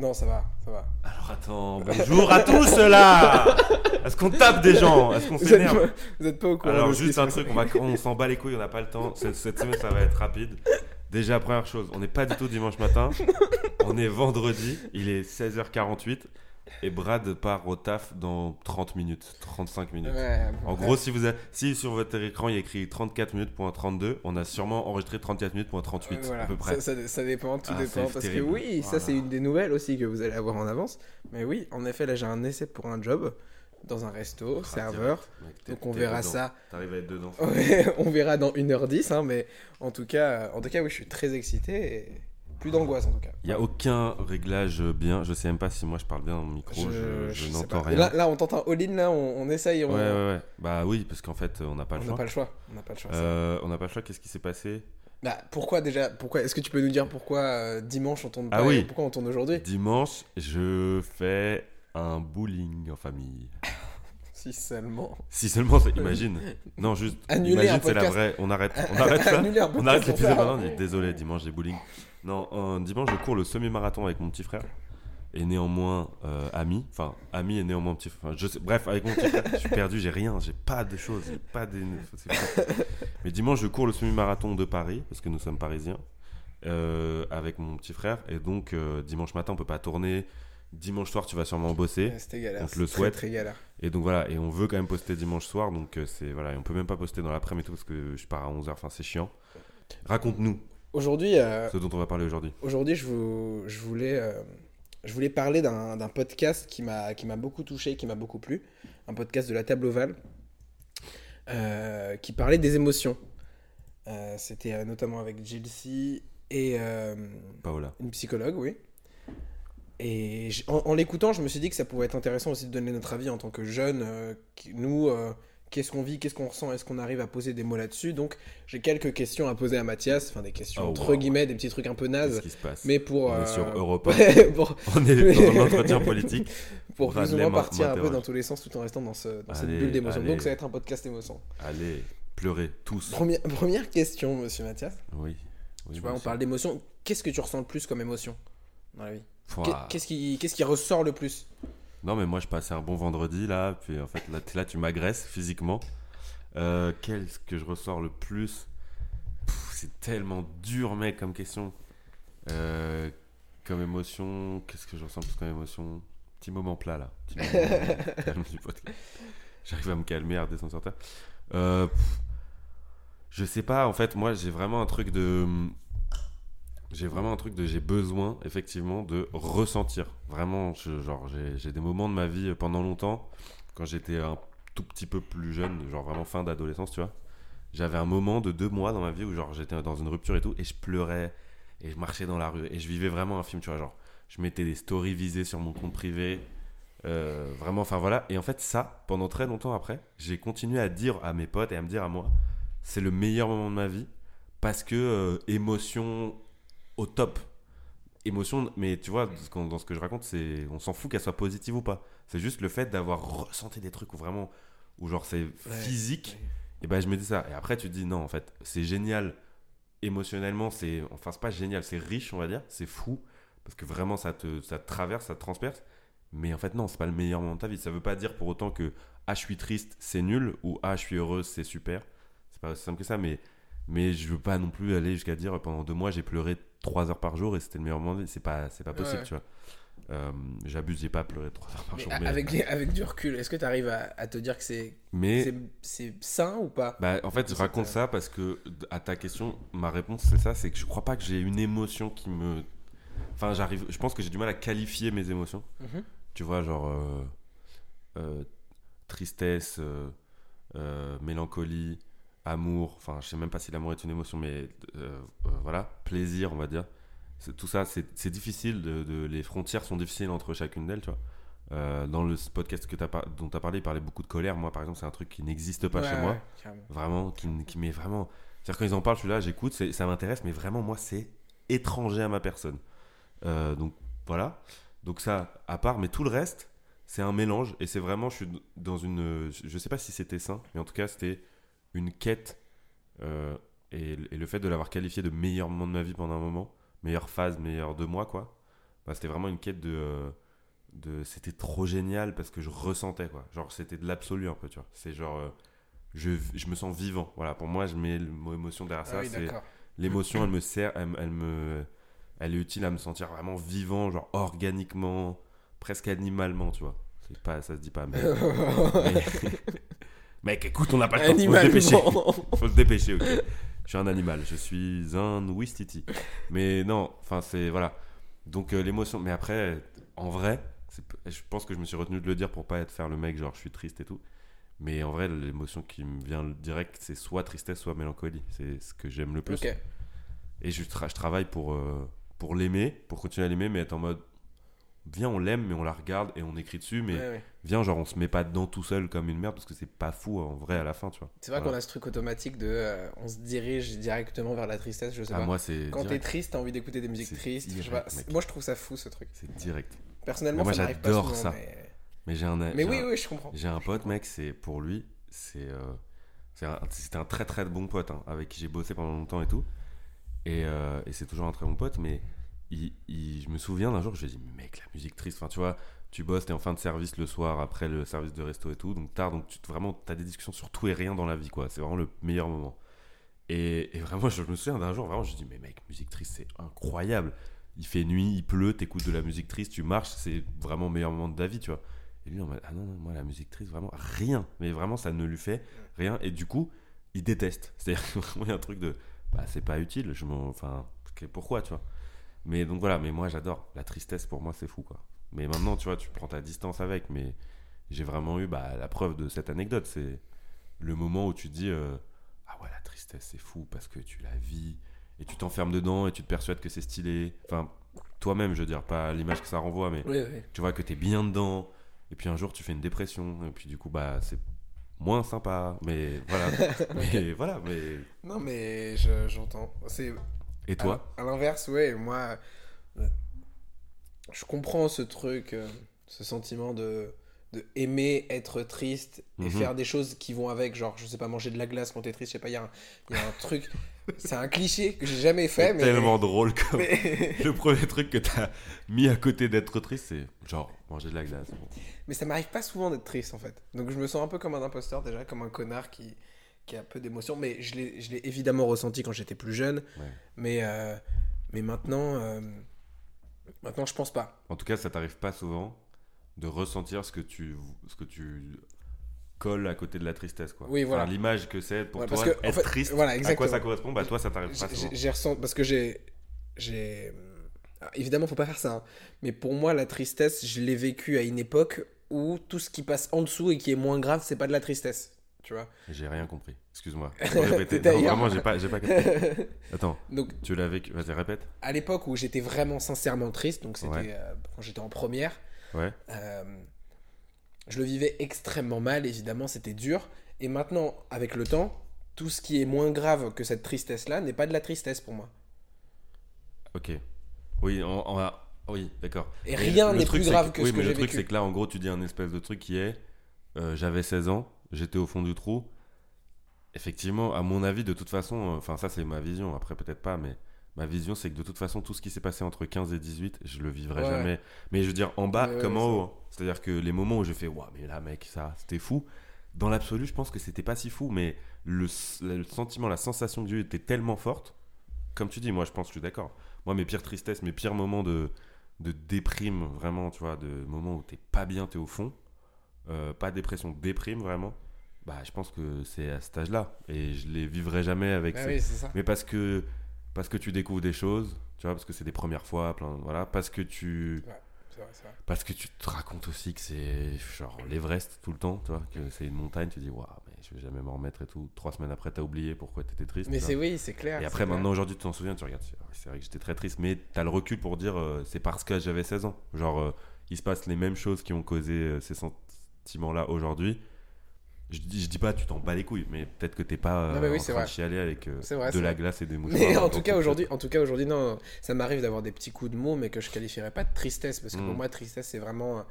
30 minutes. Non, ça va, ça va. Alors attends, bonjour à tous là Est-ce qu'on tape des gens? Est-ce qu'on Vous s'énerve? pas, vous êtes pas au courant Alors juste un truc, on, va, on s'en bat les couilles, on n'a pas le temps. Cette, cette semaine, ça va être rapide. Déjà, première chose, on n'est pas du tout dimanche matin. On est vendredi, il est 16h48 et Brad part au taf dans 30 minutes, 35 minutes. Ouais, En gros, si, vous avez- si sur votre écran il y a écrit 34 minutes point 32, on a sûrement enregistré 34 minutes point 38 Euh, voilà. à peu près. Ça, ça- ça dépend, tout Ah, dépend. Parce terrible. que oui, ça c'est une des nouvelles aussi que vous allez avoir en avance. Mais oui, en effet, là j'ai un essai pour un job dans un resto, Ah, serveur. direct, mec, t'es- Donc on verra dedans. ça. T'arrives à être dedans. On verra dans 1h10, hein, mais en tout cas, en tout cas, oui, je suis très excité et plus d'angoisse en tout cas. Il n'y a aucun réglage bien. Je sais même pas si moi je parle bien dans mon micro. Je, n'entends rien. Là, là, on tente un all-in, là, on, on essaye, on Ouais, ouais, ouais. Bah oui, parce qu'en fait, on n'a pas le choix. pas le choix. On n'a pas le choix. Euh, on n'a pas le choix. Qu'est-ce qui s'est passé? Bah, pourquoi déjà pourquoi Est-ce que tu peux nous dire pourquoi euh, dimanche on tourne Ah pas oui. et pourquoi on tourne aujourd'hui? Dimanche, je fais un bowling en famille. Si seulement. Si seulement, imagine. Non, juste. Annuler imagine, un c'est la vraie. On arrête. On arrête ça. On arrête l'épisode maintenant. Désolé, dimanche j'ai bowling. Non, un dimanche je cours le semi-marathon avec mon petit frère. Et néanmoins euh, ami, enfin ami et néanmoins petit frère. Je sais- bref, avec mon petit frère, je suis perdu, j'ai rien, j'ai pas de choses, pas des. Mais dimanche je cours le semi-marathon de Paris parce que nous sommes parisiens euh, avec mon petit frère et donc euh, dimanche matin on peut pas tourner. Dimanche soir tu vas sûrement bosser. C'était galère. On te le souhaite. Très, très galère. Et donc voilà, et on veut quand même poster dimanche soir, donc euh, c'est voilà, et on peut même pas poster dans l'après-midi tout parce que je pars à 11h, enfin c'est chiant. Raconte-nous Aujourd'hui, euh, ce dont on va parler aujourd'hui. aujourd'hui, je, vous- je voulais, euh, je voulais parler d'un podcast qui m'a, qui m'a beaucoup touché, qui m'a beaucoup plu, un podcast de la table ovale, euh, qui parlait des émotions. C'était notamment avec Chelsea et Paola. une psychologue, oui. Et en, en l'écoutant, je me suis dit que ça pouvait être intéressant aussi de donner notre avis en tant que jeunes. euh, nous, euh, qu'est-ce qu'on vit, qu'est-ce qu'on ressent, est-ce qu'on arrive à poser des mots là-dessus Donc, j'ai quelques questions à poser à Mathias, enfin des questions Oh, entre wow. guillemets, des petits trucs un peu Qu'est-ce nazes, qui se passe mais pour On est euh, sur ouais, pour, On est dans un entretien politique. pour plus ou moins partir un peu dans tous les sens tout en restant dans, ce, dans cette bulle d'émotion. Donc, ça va être un podcast émotion. Allez, pleurez tous. Première, première question, monsieur Mathias. Oui. oui tu vois, on parle d'émotion. Qu'est-ce que tu ressens le plus comme émotion dans la vie? Qu'est-ce qui, qu'est-ce qui ressort le plus? Non, mais moi, je passais un bon vendredi, là. Puis, en fait, là, tu m'agresses physiquement. Euh, Qu'est-ce que je ressors le plus? C'est tellement dur, mec, comme question. Euh, comme émotion, qu'est-ce que je ressens plus comme émotion? Petit moment plat, là. Petit moment podcast. J'arrive à me calmer, à redescendre sur terre. Euh, je sais pas, en fait, moi, j'ai vraiment un truc de... J'ai vraiment un truc de j'ai besoin effectivement de ressentir. Vraiment, genre j'ai j'ai des moments de ma vie euh, pendant longtemps quand j'étais un tout petit peu plus jeune, genre vraiment fin d'adolescence, tu vois. J'avais un moment de deux mois dans ma vie où genre j'étais dans une rupture et tout et je pleurais et je marchais dans la rue et je vivais vraiment un film, tu vois, genre je mettais des stories visées sur mon compte privé. euh, vraiment, enfin voilà. Et en fait, ça, pendant très longtemps après, j'ai continué à dire à mes potes et à me dire à moi, c'est le meilleur moment de ma vie parce que euh, émotion au top. Émotion, mais tu vois, dans ce que je raconte, c'est on s'en fout qu'elle soit positive ou pas. C'est juste le fait d'avoir ressenti des trucs où vraiment, où genre c'est physique. Et ben je me dis ça. Et après tu te dis non, en fait, c'est génial émotionnellement. C'est enfin c'est pas génial, c'est riche, on va dire. C'est fou parce que vraiment ça te ça te traverse, ça te transperce. Mais en fait non, c'est pas le meilleur moment de ta vie. Ça veut pas dire pour autant que ah je suis triste, c'est nul ou ah je suis heureuse, c'est super. C'est pas aussi simple que ça, mais mais je veux pas non plus aller jusqu'à dire pendant deux mois j'ai pleuré trois heures par jour et c'était le meilleur moment. C'est pas c'est pas possible, Ouais. tu vois. Euh, J'abuse, j'ai pas pleuré trois heures par Mais jour. mais- avec, avec du recul, est-ce que tu arrives à, à te dire que c'est mais c'est- c'est sain ou pas? Bah, en fait, je raconte ça. parce que, à ta question, ma réponse c'est ça c'est que je crois pas que j'ai une émotion qui me. Enfin, j'arrive. Je pense que j'ai du mal à qualifier mes émotions. Mhm. Tu vois, genre. euh, euh, tristesse, euh, mélancolie, amour. Enfin, je sais même pas si l'amour est une émotion, mais euh, euh, voilà. Plaisir, on va dire. Tout ça, c'est difficile. De, de- les frontières sont difficiles entre chacune d'elles, tu vois. Euh, dans le podcast que as par- dont tu as parlé, il parlait beaucoup de colère. Moi, par exemple, c'est un truc qui n'existe pas Ouais, chez moi carrément. vraiment qui, qui m'est vraiment c'est-à-dire quand ils en parlent je suis là j'écoute ça m'intéresse mais vraiment moi c'est étranger à ma personne Euh, donc voilà donc ça à part mais tout le reste c'est un mélange et c'est vraiment je suis dans une je sais pas si c'était sain mais en tout cas c'était une quête euh, et, et le fait de l'avoir qualifié de meilleur moment de ma vie pendant un moment meilleure phase meilleur de moi quoi bah, c'était vraiment une quête de. euh, de c'était trop génial parce que je ressentais, quoi. Genre, c'était de l'absolu un peu, tu vois. C'est genre. euh, je, je me sens vivant. Voilà, pour moi, je mets le mot émotion derrière Ah ça. oui. L'émotion, elle me sert, elle, elle me. Elle est utile à me sentir vraiment vivant, genre organiquement, presque animalement, tu vois. Pas, ça se dit pas, mais. mais- Mec, écoute, on n'a pas le temps, faut se dépêcher. Faut se dépêcher, ok. Je suis un animal, je suis un Ouistiti. Mais non, enfin, c'est. Voilà. Donc, euh, l'émotion. Mais après, en vrai, je pense que je me suis retenu de le dire pour pas être faire le mec, genre, je suis triste et tout. Mais en vrai, l'émotion qui me vient direct, c'est soit tristesse, soit mélancolie. C'est ce que j'aime le plus. Et je, tra- je travaille pour, euh, pour l'aimer, pour continuer à l'aimer, mais être en mode. Viens, on l'aime, mais on la regarde et on écrit dessus. Mais Ouais, ouais. viens, genre, on se met pas dedans tout seul comme une merde parce que c'est pas fou en vrai à la fin, tu vois. C'est vrai Voilà. qu'on a ce truc automatique de. euh, on se dirige directement vers la tristesse, je sais Ah, pas. moi, c'est. Quand t'es triste, t'as envie d'écouter des musiques tristes. je sais direct, pas. mec. Moi, je trouve ça fou ce truc. C'est direct. Personnellement, Mais moi, j'adore ça. Mais, Mais j'ai un. mais oui, un- oui, je comprends. J'ai un pote, mec, c'est pour lui, c'est euh, un- c'était un très très bon pote hein, avec qui j'ai bossé pendant longtemps et tout. Et, euh, et c'est toujours un très bon pote, mais il, il- je me souviens d'un jour, je lui ai dit, la musique triste, enfin tu vois, tu bosses, t'es en fin de service le soir après le service de resto et tout, donc tard, donc tu, vraiment, t'as des discussions sur tout et rien dans la vie, quoi. C'est vraiment le meilleur moment. Et, vraiment, je me souviens d'un jour, vraiment, je dis, mais mec, musique triste, c'est incroyable. Il fait nuit, il pleut, t'écoutes de la musique triste, tu marches, c'est vraiment le meilleur moment de ta vie, tu vois. Et lui, en mode, ah non, non, moi, la musique triste, vraiment, rien. Mais vraiment, ça ne lui fait rien. Et du coup, il déteste. C'est-à-dire que vraiment, il y a un truc de, bah, c'est pas utile, je m'en. Enfin, pourquoi, tu vois. Mais donc voilà, mais moi, j'adore. La tristesse, pour moi, c'est fou, quoi. Mais maintenant, tu vois, tu prends ta distance avec. Mais j'ai vraiment eu bah, la preuve de cette anecdote. C'est le moment où tu te dis, euh, ah ouais, la tristesse, c'est fou parce que tu la vis et tu t'enfermes dedans et tu te persuades que c'est stylé. Enfin, toi-même, je veux dire, pas l'image que ça renvoie, mais Oui, oui. tu vois que t'es bien dedans, et puis un jour tu fais une dépression, et puis du coup, bah, c'est moins sympa, mais voilà. mais voilà, mais. Non, mais je- j'entends. C'est Et toi À, à l'inverse, ouais, moi, euh, je comprends ce truc, euh, ce sentiment de, de aimer être triste et Mhm. faire des choses qui vont avec, genre, je sais pas, manger de la glace quand t'es triste, je sais pas, il y, a un- il y a un truc, c'est un cliché que j'ai jamais fait, mais. tellement drôle comme. mais, Le premier truc que t'as mis à côté d'être triste, c'est genre manger de la glace. Bon. mais ça m'arrive pas souvent d'être triste en fait. Donc je me sens un peu comme un imposteur déjà, comme un connard qui, qui a peu d'émotions, mais je l'ai évidemment ressenti quand j'étais plus jeune, Ouais. mais, euh, mais maintenant, euh, maintenant je pense pas. En tout cas, ça t'arrive pas souvent de ressentir ce que tu, ce que tu colles à côté de la tristesse, quoi. Oui, voilà. Enfin, L'image que c'est pour Ouais, toi, en être fait, triste, voilà, à quoi ça correspond, bah toi, ça t'arrive pas J'ai- souvent. j'ai j'ai ressenti parce que j'ai j'ai évidemment faut pas faire ça hein, mais pour moi la tristesse je l'ai vécu à une époque où tout ce qui passe en dessous et qui est moins grave c'est pas de la tristesse tu vois J'ai rien compris. Excuse-moi. Vraiment, j'ai pas, j'ai pas capté. Attends, donc tu l'as vécu. Vas-y, répète. à l'époque où j'étais vraiment sincèrement triste donc c'était Ouais. euh, quand j'étais en première Ouais. euh, je le vivais extrêmement mal évidemment c'était dur et maintenant avec le temps tout ce qui est moins grave que cette tristesse là n'est pas de la tristesse pour moi Ok. Oui, on, on va. Oui, d'accord. et rien n'est plus grave que oui, ce que mais j'ai le truc, c'est que là, en gros, tu dis un espèce de truc qui est euh, j'avais 16 ans, j'étais au fond du trou. Effectivement, à mon avis, de toute façon, euh, enfin, ça, c'est ma vision. Après, peut-être pas, mais ma vision, c'est que de toute façon, tout ce qui s'est passé entre 15 et 18, je le vivrai Ouais. jamais. Mais je veux dire, en bas Ouais, comme ouais, en haut. hein. C'est-à-dire que les moments où j'ai fait, waouh, mais là, mec, ça, c'était fou. Dans l'absolu, je pense que c'était pas si fou, mais le, sentiment, la sensation que j'ai eue était tellement forte. Comme tu dis, moi, je pense que je suis d'accord. Moi, mes pires tristesses, mes pires moments de, de déprime, vraiment, tu vois, de moments où t'es pas bien, t'es au fond, euh, pas dépression, déprime, vraiment, bah, je pense que c'est à cet âge-là. Et je les vivrai jamais avec Ah ces- oui c'est ça Mais parce que, parce que tu découvres des choses, tu vois, parce que c'est des premières fois, plein, voilà, parce que tu, vrai, vrai. parce que tu te racontes aussi que c'est genre l'Everest tout le temps, tu vois, que c'est une montagne, tu dis, waouh, mais je vais jamais m'en remettre et tout. Trois semaines après, t'as oublié pourquoi t'étais triste. Mais c'est oui, c'est clair. Et après, clair. maintenant, aujourd'hui, tu t'en souviens, tu regardes, c'est c'est vrai que j'étais très triste, mais t'as le recul pour dire, euh, c'est parce que j'avais 16 ans. Genre, euh, il se passe les mêmes choses qui ont causé euh, ces sentiments-là aujourd'hui. Je dis, je dis pas, tu t'en bats les couilles, mais peut-être que t'es pas euh, Non, oui, en de chialer avec euh, vrai, de la vrai. glace et des mouchoirs. Mais en tout cas aujourd'hui, en tout cas aujourd'hui, non, ça m'arrive d'avoir des petits coups de mots, mais que je qualifierais pas de tristesse, parce que pour moi, tristesse, c'est vraiment,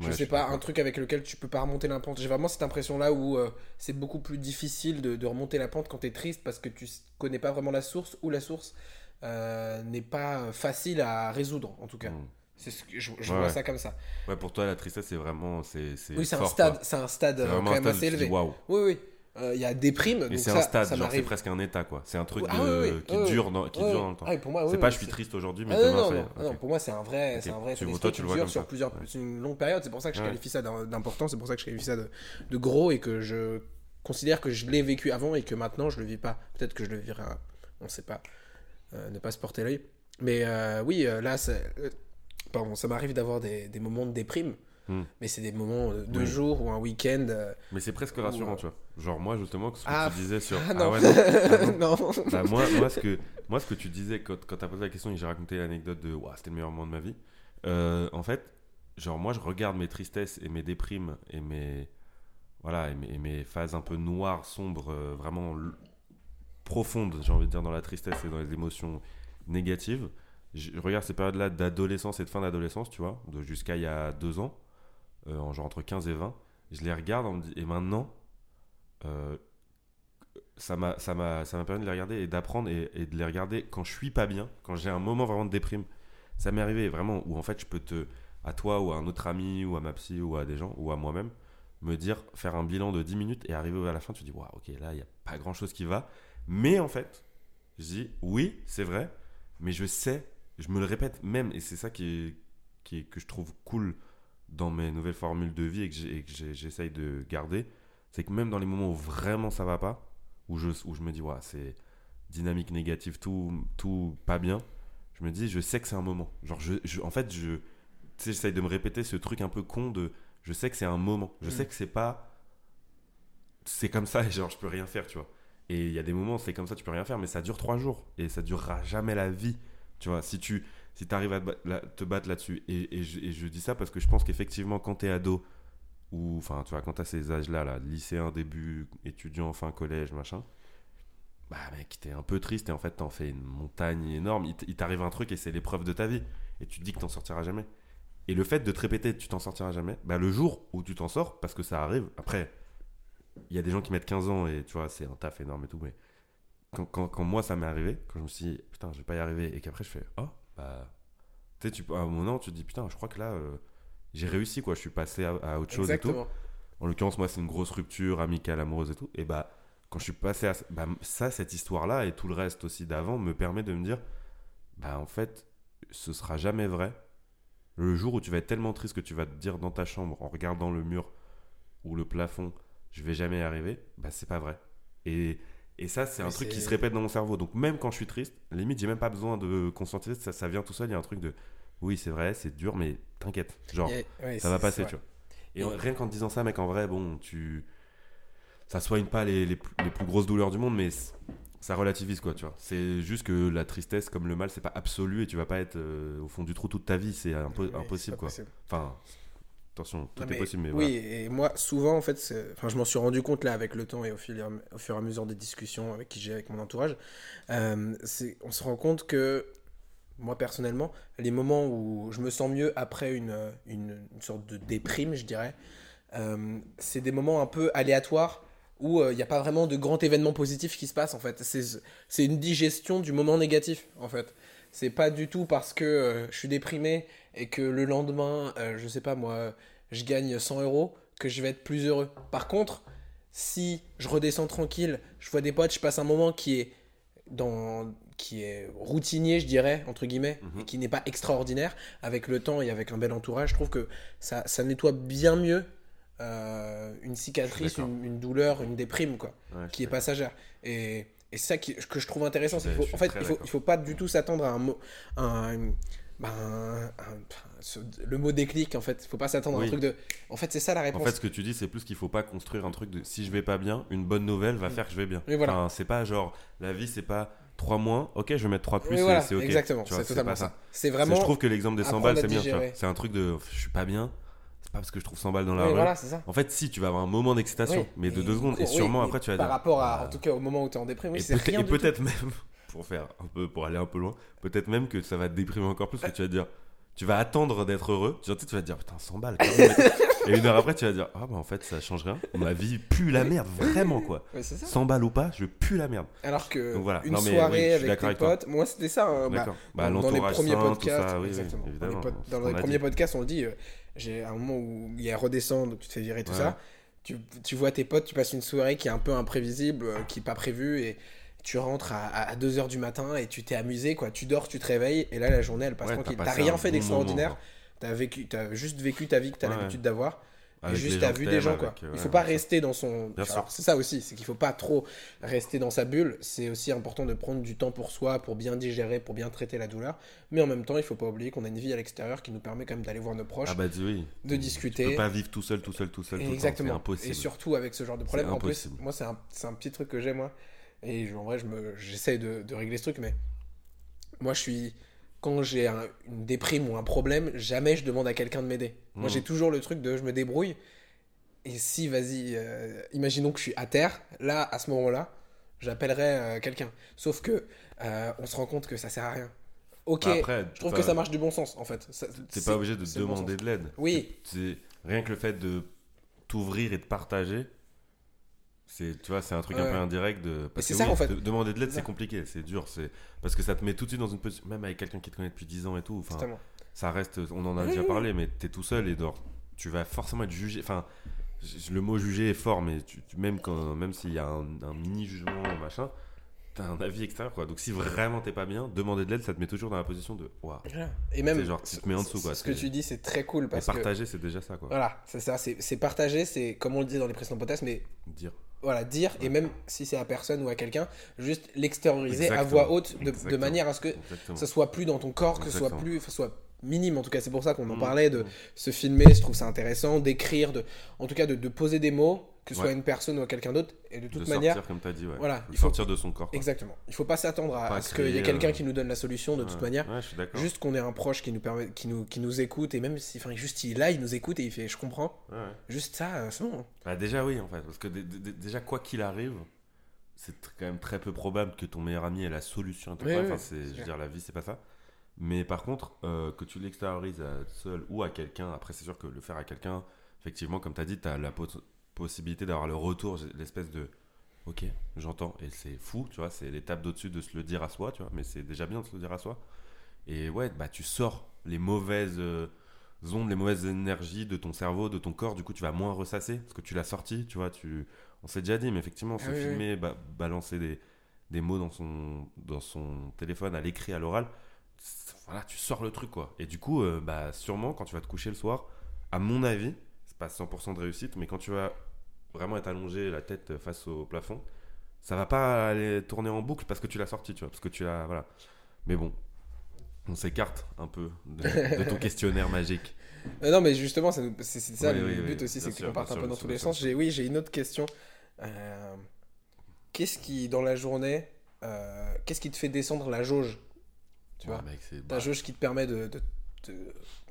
je Ouais, sais pas, un truc avec lequel tu peux pas remonter la pente. J'ai vraiment cette impression-là où euh, c'est beaucoup plus difficile de, de remonter la pente quand t'es triste, parce que tu connais pas vraiment la source, ou la source. euh, n'est pas facile à résoudre, en tout cas. Mm. C'est ce que je, je Ouais, vois ouais. ça comme ça. Ouais, pour toi, la tristesse, c'est vraiment. C'est Oui, c'est un stade, c'est un stade C'est quand même assez élevé. waouh. Oui, oui. Euh, Il y a des primes. Et c'est un stade, ça genre c'est presque un état, quoi. C'est un truc Ah de- oui, oui, qui oui, dure dans, qui oui, dure dans le temps. Ah pour moi, c'est pas je suis c'est- triste aujourd'hui, mais Ah demain non, pour moi c'est un vrai, c'est un vrai Tu toi, tu le vois comme sur ça. plusieurs, c'est une longue période. C'est pour ça que je qualifie ça d'im- d'important, c'est pour ça que je qualifie ça de, gros et que je considère que je l'ai vécu avant et que maintenant je le vis pas. Peut-être que je le vivrai, un- on sait pas, euh, ne pas se porter l'œil. Mais euh, oui, là, c'est- pardon, ça m'arrive d'avoir des, des moments de déprime, Hmm. mais c'est des moments euh, de Oui. jour ou un week-end. euh, Mais c'est presque rassurant, Ou, tu vois. Genre moi justement, ce que Ah, tu disais sur. Ah non, ouais, non. Ah, non. non. Bah, moi, moi, ce que, moi, ce que tu disais quand, quand t'as posé la question et j'ai raconté l'anecdote de Ouah, c'était le meilleur moment de ma vie, euh, en fait, genre, moi, je regarde mes tristesses et mes déprimes et mes, voilà, et mes, et mes phases un peu noires, sombres, euh, vraiment profondes, j'ai envie de dire, dans la tristesse et dans les émotions négatives. Je regarde ces périodes-là d'adolescence et de fin d'adolescence, tu vois, de jusqu'à il y a deux ans, euh, en genre entre 15 et 20. Je les regarde me et maintenant, euh, ça m'a permis de les regarder et d'apprendre et, de les regarder quand je suis pas bien quand j'ai un moment vraiment de déprime ça m'est arrivé vraiment où en fait je peux te à toi ou à un autre ami ou à ma psy ou à des gens ou à moi-même me dire faire un bilan de 10 minutes et arriver à la fin tu dis waouh ok là il y a pas grand chose qui va mais en fait je dis oui c'est vrai mais je sais je me le répète même et c'est ça qui est, qui est- que je trouve cool dans mes nouvelles formules de vie et que j'essaye de garder c'est que même dans les moments où vraiment ça va pas où je, où je me dis, ouais, c'est dynamique négative, tout, tout pas bien, je me dis, je sais que c'est un moment. Genre, je, je- en fait, je, j'essaye de me répéter ce truc un peu con de, je sais que c'est un moment. Je Mm. sais que c'est pas, c'est comme ça et genre, je peux rien faire, tu vois. Et il y a des moments, c'est comme ça, tu peux rien faire, mais ça dure trois jours et ça durera jamais la vie, tu vois. Si tu, si arrives à te battre là-dessus. Et, et je, dis ça parce que je pense qu'effectivement, quand t'es ado, ou enfin tu vois quand t'as ces âges là lycéen début étudiant fin collège machin bah mec t'es un peu triste et en fait t'en fais une montagne énorme il t'arrive un truc et c'est l'épreuve de ta vie et tu te dis que t'en sortiras jamais et le fait de te répéter tu t'en sortiras jamais bah le jour où tu t'en sors parce que ça arrive après il y a des gens qui mettent 15 ans et tu vois c'est un taf énorme et tout mais quand, quand, quand moi ça m'est arrivé quand je me suis dit putain je vais pas y arriver et qu'après je fais oh bah tu sais tu à un moment tu te dis putain je crois que là euh, j'ai réussi quoi je suis passé à, à autre chose et tout en l'occurrence, moi, c'est une grosse rupture amicale, amoureuse et tout. Et bah, quand je suis passé à bah, ça, cette histoire-là et tout le reste aussi d'avant me permet de me dire, bah, en fait, ce sera jamais vrai. Le jour où tu vas être tellement triste que tu vas te dire dans ta chambre, en regardant le mur ou le plafond, je vais jamais y arriver, bah, c'est pas vrai. Et, et ça, c'est un truc qui se répète dans mon cerveau. Donc, même quand je suis triste, limite, j'ai même pas besoin de conscientiser, ça, ça vient tout seul. Il y a un truc de, oui, c'est vrai, c'est dur, mais t'inquiète. Genre, ouais, ça va passer, tu vois. Et Et- en- rien qu'en te disant ça, mec, en vrai, bon, tu. Ça soigne pas les, les, plus- les plus grosses douleurs du monde, mais ça relativise, quoi, tu vois. C'est juste que la tristesse, comme le mal, c'est pas absolu et tu vas pas être euh, au fond du trou toute ta vie, c'est impo- impossible, quoi. possible. Enfin, attention, tout Non, est possible, mais oui, et moi, souvent, en fait, enfin, je m'en suis rendu compte là avec le temps et au, fil, fur et à mesure des discussions avec qui j'ai avec mon entourage. euh, on se rend compte que, moi personnellement, les moments où je me sens mieux après une, une, une sorte de déprime, je dirais, euh, c'est des moments un peu aléatoires où euh, il n'y a pas vraiment de grand événement positif qui se passe en fait. C'est c'est une digestion du moment négatif en fait. C'est pas du tout parce que euh, je suis déprimé et que le lendemain, euh, je sais pas moi, je gagne 100 euros que je vais être plus heureux. Par contre, si je redescends tranquille, je vois des potes, je passe un moment qui est dans qui est routinier, je dirais, entre guillemets, Mhm. et qui n'est pas extraordinaire, avec le temps et avec un bel entourage, je trouve que ça, ça nettoie bien mieux euh, une cicatrice, une, une douleur, une déprime, quoi, ouais, qui est passagère. Et, et c'est ça qui, que je trouve intéressant. c'est qu'il faut- en fait, il faut, il faut pas du tout s'attendre à un mot. Un, ce- le mot déclic, en fait. Faut pas s'attendre à Oui. un truc de. En fait, c'est ça la En réponse. fait, ce que tu dis, c'est plus qu'il faut pas construire un truc de si je vais pas bien, une bonne nouvelle va faire que je vais bien. Oui, voilà. Enfin, c'est pas genre la vie, c'est pas 3 moins, ok, je vais mettre 3 plus, Oui, voilà, c'est ok. exactement. C'est totalement pas ça. C'est C'est- vraiment. Je trouve que l'exemple des 100 apprendre balles, à c'est bien. C'est un truc de je suis pas bien, c'est pas parce que je trouve 100 balles dans la Oui, rue. voilà, ça. En fait, si, tu vas avoir un moment d'excitation, Oui, mais de et deux secondes, et oui, sûrement mais après tu vas Par dire. rapport à, ah. en tout cas, au moment où tu es en déprime, oui, c'est rien et peut-être même, pour faire un peu, pour aller un peu loin, peut-être même que ça va te déprimer encore plus, que tu vas te dire, tu vas attendre d'être heureux. Tu, tu vas te dire, putain, 100 balles. quand même. Et une heure après, tu vas dire, ah bah en fait, ça change rien. Ma vie pue la merde, vraiment quoi. Ouais, c'est ça. 100 balles ou pas, je pue la merde. Alors que Donc voilà. une Non, mais oui, soirée je suis avec d'accord tes avec toi. potes, moi c'était ça. hein, bah, D'accord. Bah, dans, dans les l'entourage premiers sain, tout podcasts, ça, oui, oui, exactement. Dans les évidemment. pod- ce dans qu'on les a premiers dit. podcasts, on le dit. euh, J'ai un moment où il y a redescendre, tu te fais virer tout Ouais. ça. Tu, tu vois tes potes, tu passes une soirée qui est un peu imprévisible, euh, qui est pas prévue et tu rentres à, 2h du matin et tu t'es amusé quoi. Tu dors, tu te réveilles et là la journée elle passe Ouais, tranquille. t'as rien fait bon d'extraordinaire. T'as vécu, t'as juste vécu ta vie que t'as Ouais, l'habitude d'avoir. Et juste t'as vu des gens quoi. avec, euh, il ouais, faut pas rester dans son. C'est ça aussi, c'est qu'il faut pas trop rester dans sa bulle. C'est aussi important de prendre du temps pour soi, pour bien digérer, pour bien traiter la douleur. Mais en même temps, il faut pas oublier qu'on a une vie à l'extérieur qui nous permet quand même d'aller voir nos proches, Ah bah oui. de Tu discuter. peux pas vivre tout seul, tout seul, tout seul. Tout temps, exactement. Impossible. Et surtout avec ce genre de problème. En plus, impossible. moi, c'est un, c'est un petit truc que j'ai, moi. Et je- en vrai, je me, j'essaye de, de régler ce truc, mais moi, je suis. Quand j'ai un- une déprime ou un problème, jamais je demande à quelqu'un de m'aider. Moi, Mhm. j'ai toujours le truc de je me débrouille. Et si, vas-y, euh, imaginons que je suis à terre, là, à ce moment-là, j'appellerai euh, quelqu'un. Sauf que euh, on se rend compte que ça sert à rien. Ok, Bah, après, je trouve que ça marche du bon sens, en fait. T'es pas obligé de bon demander de l'aide. Oui. C'est rien que le fait de t'ouvrir et de partager. C'est, tu vois, c'est un truc un peu indirect de. Parce que ça, oui, en fait. de- demander de l'aide, C'est compliqué, c'est dur, c'est parce que ça te met tout de suite dans une position, même avec quelqu'un qui te connaît depuis 10 ans et tout. Enfin, ça reste, on en a Oui, déjà parlé, mais t'es tout seul et tu vas forcément être jugé. Enfin, le mot juger est fort, mais tu, tu- même quand, même s'il y a un, un mini jugement machin, t'as un avis extérieur quoi. Donc si vraiment t'es pas bien, demander de l'aide, ça te met toujours dans la position de, waouh. Et même, genre, tu te mets en dessous, quoi. Ce que tu dis, c'est très cool Et parce que partager, c'est déjà ça quoi. voilà, c'est ça, c'est c'est partager, c'est comme on le disait dans les précédents podcasts, mais Dire. Voilà, dire et même si c'est à personne ou à quelqu'un, juste l'extérioriser à voix haute de, manière à ce que Exactement. ça soit plus dans ton corps, que ce soit plus, soit minime en tout cas. C'est pour ça qu'on en Mhm. parlait de se filmer. Je trouve ça intéressant d'écrire, de, en tout cas de, de poser des mots, que ce soit Ouais. une personne ou quelqu'un d'autre. Et de toute de manière, sortir comme t'as dit, ouais. voilà, il faut- sortir de son corps. quoi. exactement. Il faut pas s'attendre à, à ce qu'il y ait quelqu'un euh, qui nous donne la solution de toute manière. Je suis d'accord. Juste qu'on ait un proche qui nous permet, qui nous, qui nous écoute et même si, enfin, juste il est là, il nous écoute et il fait, je comprends. Juste ça, euh, c'est bon. Bah, déjà oui en fait, parce que dé- dé- déjà quoi qu'il arrive, c'est quand même très peu probable que ton meilleur ami ait la solution à ton Oui, problème. oui, Enfin, c'est, je veux dire, la vie c'est pas ça. Mais par contre, euh, que tu l'extériorises à seul ou à quelqu'un, après c'est sûr que le faire à quelqu'un, effectivement, comme tu as dit, tu as la pos- possibilité d'avoir le retour, l'espèce de ok, j'entends, et c'est fou, tu vois, c'est l'étape d'au-dessus de se le dire à soi, tu vois, mais c'est déjà bien de se le dire à soi. Et ouais, bah tu sors les mauvaises euh, ondes, les mauvaises énergies de ton cerveau, de ton corps, du coup tu vas moins ressasser, parce que tu l'as sorti, tu vois, tu... on s'est déjà dit, mais effectivement, se Ah oui, oui. filmer, ba- balancer des, des mots dans son, dans son téléphone, à l'écrit, à l'oral, voilà, tu sors le truc, quoi. Et du coup, euh, bah, sûrement, quand tu vas te coucher le soir, à mon avis, c'est pas 100% de réussite, mais quand tu vas vraiment être allongé, la tête face au plafond, ça va pas aller tourner en boucle parce que tu l'as sorti, tu vois, parce que tu l'as, voilà. Mais bon, on s'écarte un peu de, de ton questionnaire magique. Euh, non, mais justement, c'est ça Oui, le oui, but oui, aussi, c'est sûr, qu'on parte bien un peu dans tous les sens. J'ai, oui, j'ai une autre question. Euh, qu'est-ce qui, dans la journée, euh, qu'est-ce qui te fait descendre la jauge Tu vois? mec, Ta bah, jauge qui te permet de- de-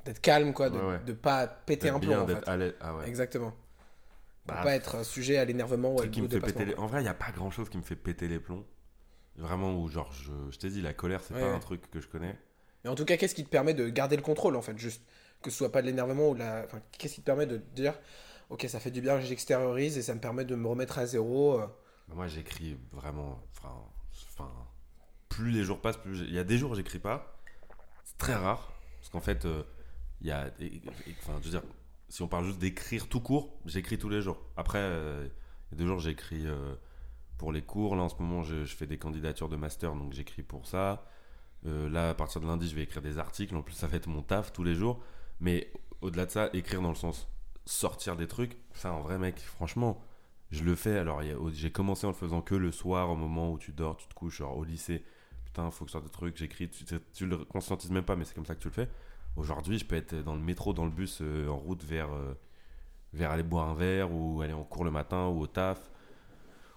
d'être calme, quoi, de, Ouais, ouais. de pas péter un plomb, en fait. Ah ouais. Exactement. Pour Bah, pas être sujet à l'énervement ou à qui me fait péter les... En vrai, il n'y a pas grand chose qui me fait péter les plombs. Vraiment, où genre, je, je t'ai dit, la colère, c'est pas un truc que je connais. Mais en tout cas, qu'est-ce qui te permet de garder le contrôle, en fait, juste que ce soit pas de l'énervement ou de la. Enfin, qu'est-ce qui te permet de dire, ok, ça fait du bien, j'extériorise et ça me permet de me remettre à zéro. euh, Moi, j'écris vraiment. Enfin, plus les jours passent, plus. Il y a des jours où j'écris pas. C'est très rare. Parce qu'en fait, euh, il y a. si on parle juste d'écrire tout court, j'écris tous les jours. Après, euh, il y a deux jours, j'écris euh, pour les cours. Là, en ce moment, je, fais des candidatures de master, donc j'écris pour ça. Là, à partir de lundi, je vais écrire des articles. En plus, ça va être mon taf tous les jours. Mais au-delà de ça, écrire dans le sens sortir des trucs, ça, en vrai, mec, franchement, je le fais. Alors, j'ai commencé en le faisant que le soir, au moment où tu dors, tu te couches, genre au lycée. Putain, faut que je sorte des trucs, j'écris. Tu, le conscientises même pas, mais c'est comme ça que tu le fais. Aujourd'hui, je peux être dans le métro, dans le bus, euh, en route vers, euh, vers aller boire un verre, ou aller en cours le matin, ou au taf,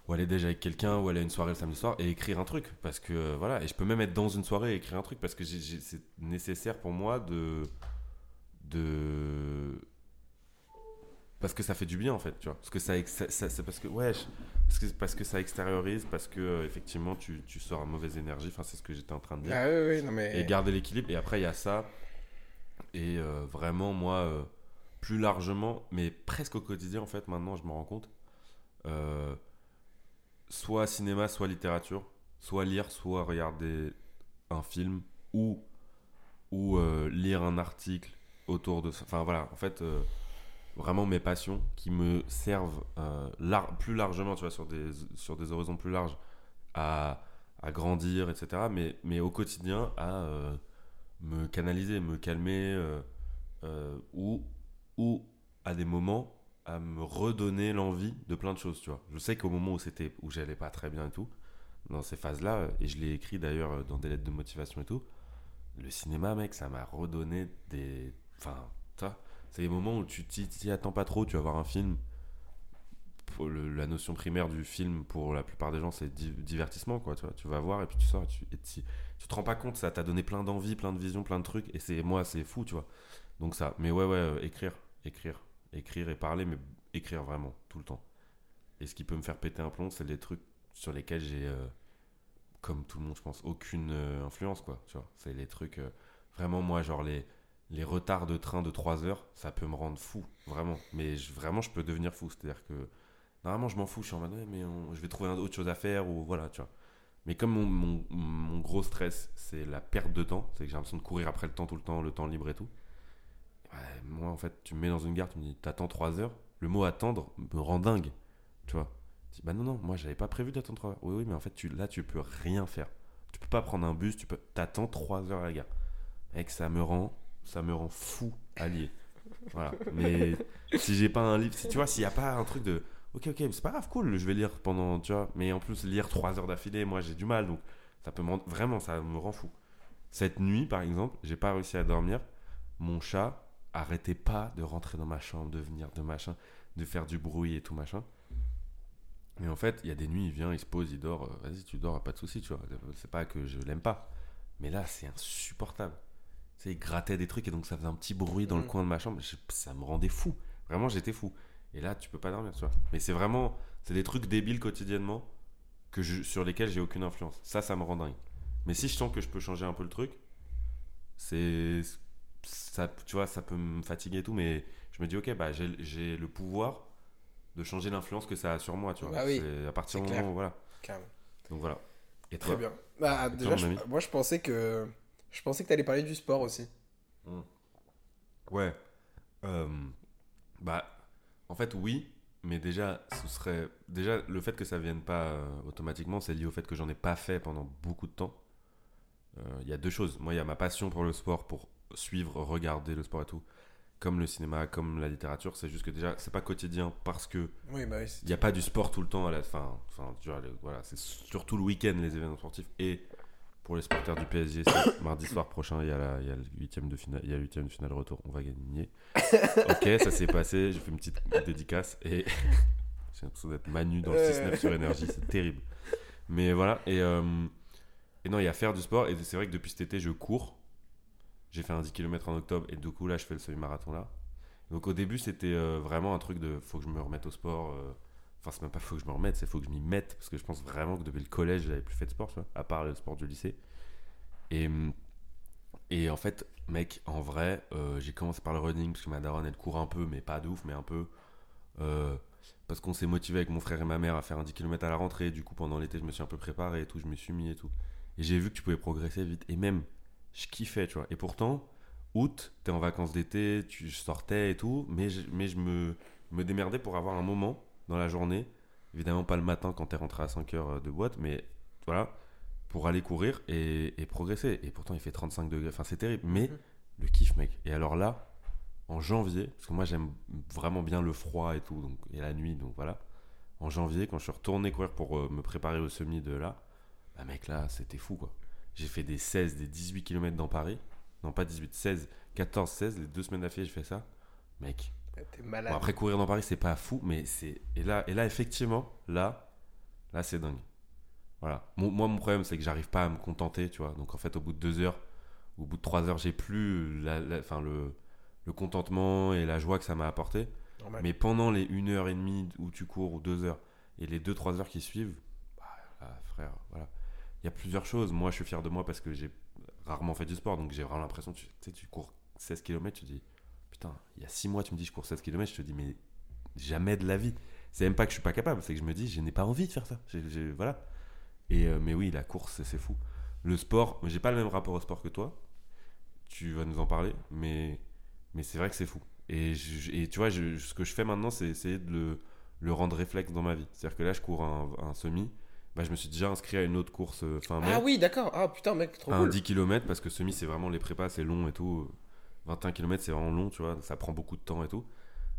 ou aller déjà avec quelqu'un, ou aller à une soirée le samedi soir, et écrire un truc. Parce que, euh, voilà, et je peux même être dans une soirée et écrire un truc, parce que c'est nécessaire pour moi de parce que ça fait du bien en fait tu vois. Parce que ça, c'est parce que ouais je- parce que parce que ça extériorise parce que euh, effectivement tu, tu sors à mauvaise énergie. Enfin c'est ce que j'étais en train de dire. Ah oui, oui, non mais. et garder l'équilibre. Et après il y a ça. Et euh, vraiment, moi, euh, plus largement, mais presque au quotidien, en fait, maintenant, je me rends compte, soit cinéma, soit littérature, soit lire, soit regarder un film, ou, ou lire un article autour de ça. Enfin, voilà, en fait, vraiment mes passions qui me servent euh, plus largement, tu vois, sur des, sur des horizons plus larges, à, à grandir, etc. Mais, mais au quotidien, à euh, me canaliser, me calmer, euh, ou, ou à des moments à me redonner l'envie de plein de choses, tu vois. Je sais qu'au moment où c'était où j'allais pas très bien et tout, dans ces phases-là, et je l'ai écrit d'ailleurs dans des lettres de motivation et tout, le cinéma, mec, ça m'a redonné des... Enfin, vois, c'est les moments où tu t'y attends pas trop, tu vas voir un film. La notion primaire du film, pour la plupart des gens, c'est di- divertissement, quoi, tu vois. Tu vas voir et puis tu sors et tu, et tu, te rends pas compte, ça t'a donné plein d'envie, plein de visions, plein de trucs, et c'est moi, c'est fou, tu vois. Donc ça, mais ouais, ouais, euh, écrire, écrire, écrire et parler, mais écrire vraiment, tout le temps. Et ce qui peut me faire péter un plomb, c'est les trucs sur lesquels j'ai, euh, comme tout le monde, je pense, aucune euh, influence, quoi, tu vois. C'est les trucs, vraiment, moi, genre les, les retards de train de 3 heures, ça peut me rendre fou, vraiment. Mais vraiment, je peux devenir fou, c'est-à-dire que, normalement, je m'en fous, je suis en mode, ouais, mais je vais trouver autre chose à faire, ou voilà, tu vois. Mais comme mon, gros stress, c'est la perte de temps, c'est que j'ai l'impression de courir après le temps tout le temps, le temps libre et tout. Moi, en fait, tu me mets dans une gare, tu me dis, t'attends 3 heures. Le mot attendre me rend dingue, tu vois. Dis, bah non, non, moi, j'avais pas prévu d'attendre 3 heures. Oui, oui, mais en fait, tu, là, tu peux rien faire. Tu peux pas prendre un bus, tu peux, t'attends 3 heures à la gare. Mec, ça me rend, ça me rend fou allié. Voilà. Mais si j'ai pas un livre, si tu vois, s'il y a pas un truc de, ok, ok, c'est pas grave, cool, je vais lire pendant, tu vois. Mais en plus, lire 3 heures d'affilée, moi, j'ai du mal, donc ça peut vraiment, ça me rend fou. Cette nuit, par exemple, j'ai pas réussi à dormir. Mon chat arrêtait pas de rentrer dans ma chambre, de venir, de machin, de faire du bruit et tout machin. Et en fait, il y a des nuits, il vient, il se pose, il dort. euh, Vas-y, tu dors, pas de souci, tu vois. C'est pas que je l'aime pas. Mais là, c'est insupportable. Sais, il grattait des trucs et donc ça faisait un petit bruit dans le Mm. coin de ma chambre. Je- ça me rendait fou. Vraiment, j'étais fou. Et là, tu peux pas dormir, tu vois. Mais c'est vraiment, c'est des trucs débiles quotidiennement que je, sur lesquels j'ai aucune influence. Ça, ça me rend dingue. Mais si je sens que je peux changer un peu le truc, c'est ça tu vois ça peut me fatiguer et tout mais je me dis ok bah j'ai le pouvoir de changer l'influence que ça a sur moi tu vois Bah oui, à partir du moment où- voilà donc voilà et Très bien. Bah, Et déjà, je- moi, je pensais que je pensais que tu allais parler du sport aussi. ouais Euh, bah en fait oui mais déjà ce serait déjà le fait que ça vienne pas euh, automatiquement c'est lié au fait que j'en ai pas fait pendant beaucoup de temps Euh, il y a deux choses moi il y a ma passion pour le sport pour suivre regarder le sport et tout comme le cinéma comme la littérature c'est juste que déjà c'est pas quotidien parce que Oui, bah oui. c'est- Il n'y a pas du sport tout le temps à la fin. Enfin, tu vois, le- voilà, c'est surtout le week-end les événements sportifs. Et pour les supporters du PSG, c'est mardi soir prochain, il y a la- il y a le huitième de finale, il y a huitième de finale retour. On va gagner. ok, ça s'est passé. J'ai fait une petite dédicace et j'ai l'impression d'être Manu dans le 6-9 sur énergie. C'est terrible. Mais voilà. Et, euh, et non, il y a faire du sport. Et c'est vrai que depuis cet été, je cours. J'ai fait un 10 km en octobre et du coup là, je fais le semi-marathon là. Donc au début, c'était euh, vraiment un truc de faut que je me remette au sport. euh, Enfin, c'est même pas faut que je me remette, c'est faut que je m'y mette. Parce que je pense vraiment que depuis le collège, j'avais plus fait de sport, tu vois, à part le sport du lycée. Et, et en fait, mec, en vrai, euh, j'ai commencé par le running parce que ma daronne elle court un peu, mais pas de ouf, mais un peu. Euh, parce qu'on s'est motivé avec mon frère et ma mère à faire un 10 km à la rentrée. Du coup, pendant l'été, je me suis un peu préparé et tout, je me suis mis et tout. Et j'ai vu que tu pouvais progresser vite. Et même, je kiffais, tu vois. Et pourtant, août, t'es en vacances d'été, tu je sortais et tout, mais je, mais je me, me démerdais pour avoir un moment dans la journée. Évidemment, pas le matin quand t'es rentré à 5 heures de boîte, mais voilà, pour aller courir et, et progresser. Et pourtant, il fait 35 degrés, enfin, c'est terrible. Mais Mhm. le kiff, mec. Et alors là, en janvier, parce que moi, j'aime vraiment bien le froid et tout, donc, et la nuit, donc voilà. En janvier, quand je suis retourné courir pour euh, me préparer au semi de là, bah, mec, là, c'était fou, quoi. J'ai fait des 16, des 18 km dans Paris. Non, pas 18, 16, 14, 16. Les deux semaines d'affilée, j'ai fait ça. Mec. T'es Bon, malade. après, courir dans Paris, c'est pas fou, mais c'est. Et là, et là, effectivement, là, là, c'est dingue. Voilà. Mon- moi, mon problème, c'est que j'arrive pas à me contenter, tu vois. Donc, en fait, au bout de deux heures, au bout de trois heures, j'ai plus la, le, le contentement et la joie que ça m'a apporté. Normal. Mais pendant les une heure et demie où tu cours ou deux heures et les deux trois heures qui suivent, bah, là, frère, voilà. Il y a plusieurs choses. Moi, je suis fier de moi parce que j'ai rarement fait du sport, donc j'ai vraiment l'impression que tu, sais, tu cours 16 km, tu dis, putain, il y a 6 mois, tu me dis, je cours 16 km, je te dis, mais jamais de la vie. C'est même pas que je suis pas capable, c'est que je me dis, je n'ai pas envie de faire ça. Voilà. Et, euh, mais oui, la course, c'est- fou. Le sport, j'ai pas le même rapport au sport que toi. Tu vas nous en parler, mais, mais c'est vrai que c'est fou. Et, je- et tu vois, je- ce que je fais maintenant, c'est essayer de le, le rendre réflexe dans ma vie. C'est-à-dire que là, je cours un, un semi. Bah, je me suis déjà inscrit à une autre course euh, fin mai. Ah oui, d'accord. Ah putain, mec, trop un cool. 10 km parce que semi, c'est vraiment les prépas, c'est long et tout. 21 km, c'est vraiment long, tu vois. Ça prend beaucoup de temps et tout.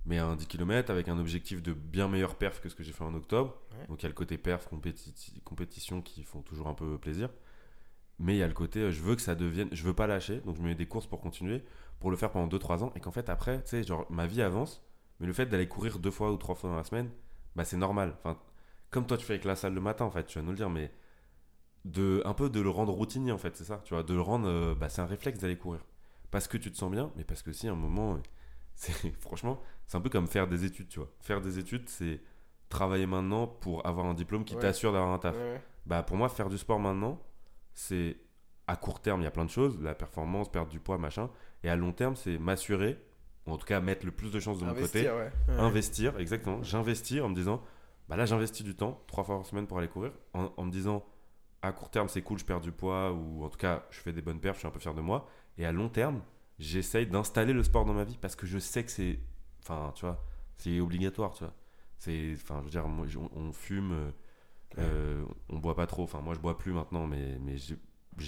Mais un 10 km avec un objectif de bien meilleur perf que ce que j'ai fait en octobre. Ouais. Donc il y a le côté perf, compéti- compétition qui font toujours un peu plaisir. Mais il y a le côté, euh, je veux que ça devienne, je veux pas lâcher, donc je me mets des courses pour continuer, pour le faire pendant 2-3 ans, et qu'en fait après, tu sais, genre ma vie avance, mais le fait d'aller courir deux fois ou trois fois dans la semaine, bah c'est normal. Enfin, comme toi tu fais avec la salle le matin, en fait, tu vas nous le dire, mais de un peu de le rendre routinier en fait, c'est ça, tu vois, de le rendre, euh, bah c'est un réflexe d'aller courir, parce que tu te sens bien, mais parce que si à un moment, c'est franchement, c'est un peu comme faire des études, tu vois. Faire des études, c'est travailler maintenant pour avoir un diplôme qui Ouais. t'assure d'avoir un taf. Ouais. Bah pour moi, faire du sport maintenant, c'est à court terme, il y a plein de choses, la performance, perdre du poids, machin. Et à long terme, c'est m'assurer, ou en tout cas mettre le plus de chances de mon côté, Investir, ouais. Ouais. investir, exactement. J'investis en me disant, bah là j'investis du temps, trois fois par semaine pour aller courir, en, en me disant, à court terme c'est cool, je perds du poids, ou en tout cas je fais des bonnes perfs, je suis un peu fier de moi. Et à long terme, j'essaye d'installer le sport dans ma vie parce que je sais que c'est, enfin tu vois, c'est obligatoire, tu vois. C'est, enfin je veux dire, moi, on, on fume, euh, euh, on boit pas trop, enfin moi je bois plus maintenant, mais, mais j'ai-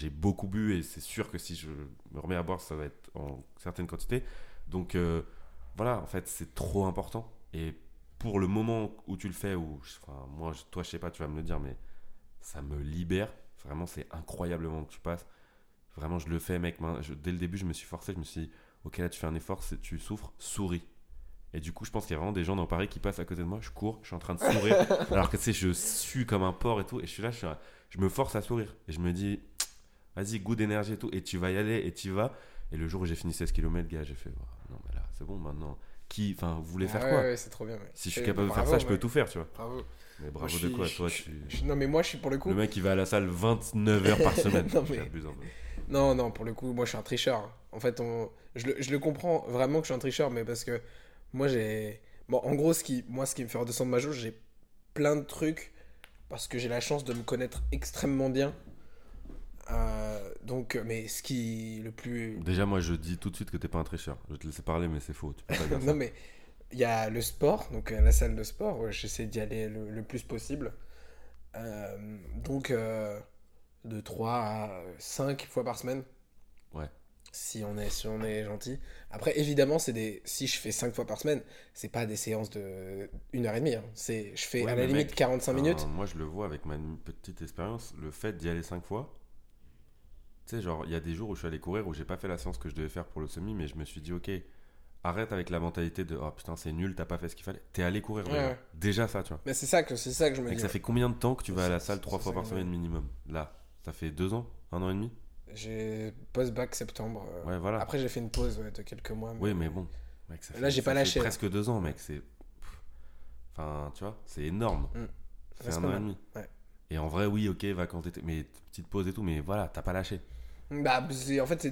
beaucoup bu et c'est sûr que si je me remets à boire, ça va être en certaines quantités. Donc euh, voilà, en fait, c'est trop important. Et pour le moment où tu le fais, ou enfin, moi, toi, je sais pas, tu vas me le dire, mais ça me libère. Vraiment, c'est incroyablement que tu passes. Vraiment, je le fais, mec. je- dès le début, je me suis forcé. Je me suis dit, ok, là, tu fais un effort, tu souffres, souris. Et du coup, je pense qu'il y a vraiment des gens dans Paris qui passent à côté de moi. Je cours, je suis en train de sourire. alors que tu sais, je sue comme un porc et tout. Et je suis là, je, suis là, je me force à sourire. Et je me dis, vas-y, goût d'énergie et tout. Et tu vas y aller et tu vas. Et le jour où j'ai fini 16 km, gars, j'ai fait, Oh, non, mais là, c'est bon maintenant. Qui, enfin, vous voulez Ah faire ouais, quoi? ouais, c'est trop bien. ouais. Si je suis capable de faire ça, je peux tout faire, tu vois. Bravo. Mais bravo de suis- quoi, je- toi, je- tu. Non, mais moi, je suis pour le coup. Le mec, il va à la salle 29 heures par semaine. Non, mais-. Non, non, pour le coup, moi je suis un tricheur. hein. En fait, on... je, le, je le comprends vraiment que je suis un tricheur, mais parce que moi j'ai. Bon, en gros, ce qui, moi, ce qui me fait redescendre ma jauge, j'ai plein de trucs parce que j'ai la chance de me connaître extrêmement bien. Euh, donc, mais ce qui le plus. Déjà, moi, je dis tout de suite que t'es pas un tricheur. Je vais te laisser parler, mais c'est faux. Tu peux pas dire ça. non, mais il y a le sport, donc euh, la salle de sport, ouais, j'essaie d'y aller le, le plus possible. Euh, donc, euh, de 3 à 5 fois par semaine. Ouais. Si on est, si on est gentil. Après, évidemment, c'est des, si je fais 5 fois par semaine, c'est pas des séances de 1 heure et demie. hein. C'est, je fais Ouais, à la limite mec, 45 Enfin, minutes. Moi, je le vois avec ma petite expérience. Le fait d'y aller 5 fois. Tu sais, genre, il y a des jours où je suis allé courir où j'ai pas fait la séance que je devais faire pour le semi, mais je me suis dit, ok, arrête avec la mentalité de oh putain, c'est nul, t'as pas fait ce qu'il fallait. T'es allé courir Ouais, déjà. ouais. Déjà ça, tu vois. Mais c'est ça que, c'est ça que je me dis. ça fait combien de temps que tu vas à la salle c'est- 3 c'est fois par semaine minimum? Là, ça fait 2 ans Un an et demi? J'ai post-bac septembre. euh, Ouais, voilà. Après, j'ai fait une pause ouais, de quelques mois. Oui, mais bon. Mec, ça Là, j'ai pas lâché, presque 2 ans, mec. C'est. Enfin, tu vois, c'est énorme. Mm. Fait c'est un an et demi. Et en vrai, oui, ok, vacances d'été, mais petite pause et tout, mais voilà, t'as pas lâché. Bah, en fait,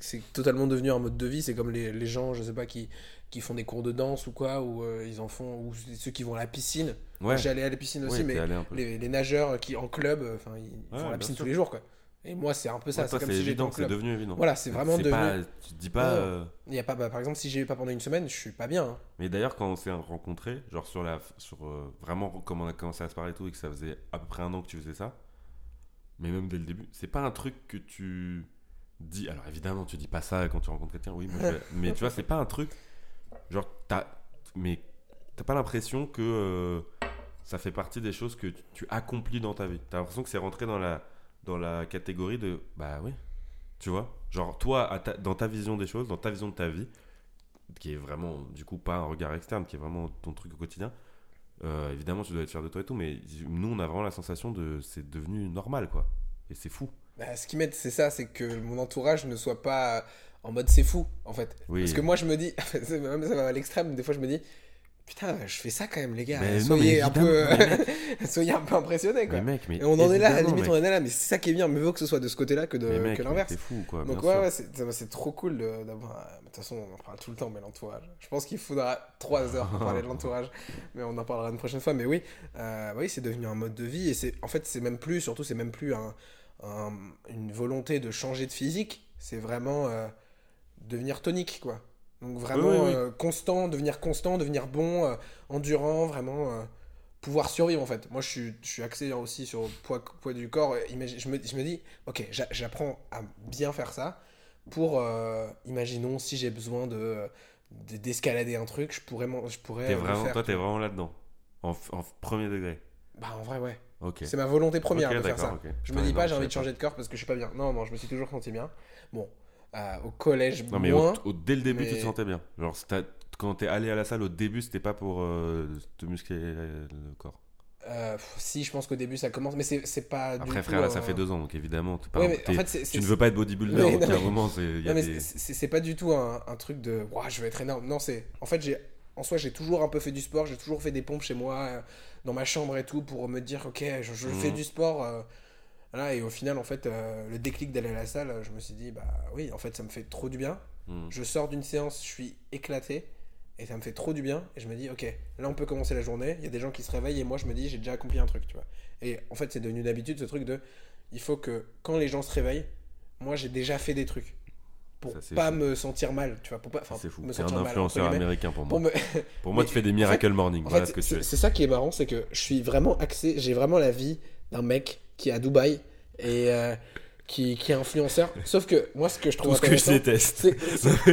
c'est- totalement devenu un mode de vie. C'est comme les, les gens, je sais pas, qui, qui font des cours de danse ou quoi, ou euh, ils en font, ou ceux qui vont à la piscine. Ouais, J'allais à la piscine aussi, mais les, les nageurs qui en club, euh, enfin, ils Ouais, font la piscine sûr. tous les jours, quoi. Et moi, c'est un peu ça. Ouais, c'est comme si j'étais évident, en c'est devenu évident. Voilà, c'est vraiment devenu. Pas, tu te dis pas. Euh, y a pas, bah, par exemple, si j'y vais pas pendant une semaine, je suis pas bien. hein. Mais d'ailleurs, quand on s'est rencontrés, genre sur la. Sur, euh, vraiment, comme on a commencé à se parler et tout, et que ça faisait à peu près un an que tu faisais ça, mais même dès le début, c'est pas un truc que tu dis. Alors évidemment, tu dis pas ça quand tu rencontres quelqu'un, oui, moi je vais- Mais tu vois, c'est pas un truc. Genre, t'as. Mais t'as pas l'impression que euh, ça fait partie des choses que tu, tu accomplis dans ta vie. T'as l'impression que c'est rentré dans la, dans la catégorie de. Bah oui. Tu vois Genre, toi, à ta- dans ta vision des choses, dans ta vision de ta vie, qui est vraiment, du coup, pas un regard externe, qui est vraiment ton truc au quotidien, euh, évidemment, tu dois être fier de toi et tout, mais nous, on a vraiment la sensation de. C'est devenu normal, quoi. Et c'est fou. Bah, ce qui m'aide, c'est ça, c'est que mon entourage ne soit pas en mode c'est fou, en fait. Oui. Parce que moi, je me dis, même ça va à l'extrême, des fois, je me dis, putain, je fais ça quand même, les gars. Mais soyez, un peu, soyez un peu impressionnés, quoi. mais mec, mais Et on en est là, à la limite, mec. on en est là, mais c'est ça qui est bien. Mieux vaut que ce soit de ce côté-là que, de, que l'inverse. t'es fou, quoi. Donc ouais, ouais, c'est c'est trop cool d'avoir. De toute façon, on en parle tout le temps, mais l'entourage. Je pense qu'il faudra trois heures pour parler de l'entourage, mais on en parlera une prochaine fois. Mais oui, euh, oui, c'est devenu un mode de vie et c'est en fait c'est même plus, surtout c'est même plus un, un- une volonté de changer de physique. C'est vraiment euh, devenir tonique, quoi. Donc vraiment Oui, oui, oui. euh, constant, devenir constant, devenir bon, euh, endurant, vraiment. euh, pouvoir survivre en fait. Moi je suis, je suis axé aussi sur le poids, poids du corps. Imagine- Je me, je me dis, ok, j'a- j'apprends à bien faire ça pour, imaginons, si j'ai besoin de de- d'escalader un truc, je pourrais, je pourrais le vraiment, faire. toi, t'es vraiment là-dedans? En, premier degré? Bah en vrai, ouais. Ok. C'est ma volonté première de faire ça. d'accord, ok. Je Putain, me dis pas, j'ai envie de changer de corps parce que je suis pas bien. Non, non, je me suis toujours senti bien. Bon, euh, au collège, Non, mais au- moins. au- dès le début, tu te sentais bien. Genre, quand t'es allé à la salle au début, c'était pas pour euh, te muscler euh, le corps. Euh, si, je pense qu'au début ça commence, mais c'est pas. du Après, tout, frère, là, ça euh, fait deux ans, donc évidemment, pas, ouais, en fait, tu ne veux pas être bodybuilder, donc a un moment, c'est- c'est- pas du tout un, un truc de Ouah, je vais être énorme. Non, c'est. En fait, j'ai. En soi, j'ai toujours un peu fait du sport, j'ai toujours fait des pompes chez moi, euh, dans ma chambre et tout, pour me dire, ok, je, je fais Mhm. du sport. Voilà, et au final, en fait, euh, le déclic d'aller à la salle, je me suis dit, bah oui, en fait, ça me fait trop du bien. Hmm. Je sors d'une séance, je suis éclaté, et ça me fait trop du bien. Et je me dis, ok, là, on peut commencer la journée. Il y a des gens qui se réveillent, et moi, je me dis, j'ai déjà accompli un truc, tu vois. Et en fait, c'est devenu une habitude, ce truc de, il faut que quand les gens se réveillent, moi, j'ai déjà fait des trucs. Pour Ça, pas fou. me sentir mal, tu vois. Pour pas, C'est fou. me C'est un sentir mal, influenceur américain pour moi. Pour me- Pour moi, Mais tu fais des en Miracle Morning. En Voilà fait, ce que tu c'est fais. c'est ça qui est marrant, c'est que je suis vraiment axé, j'ai vraiment la vie d'un mec qui est à Dubaï et euh, qui, qui est influenceur. Sauf que moi, ce que je trouve Tout ce que je déteste.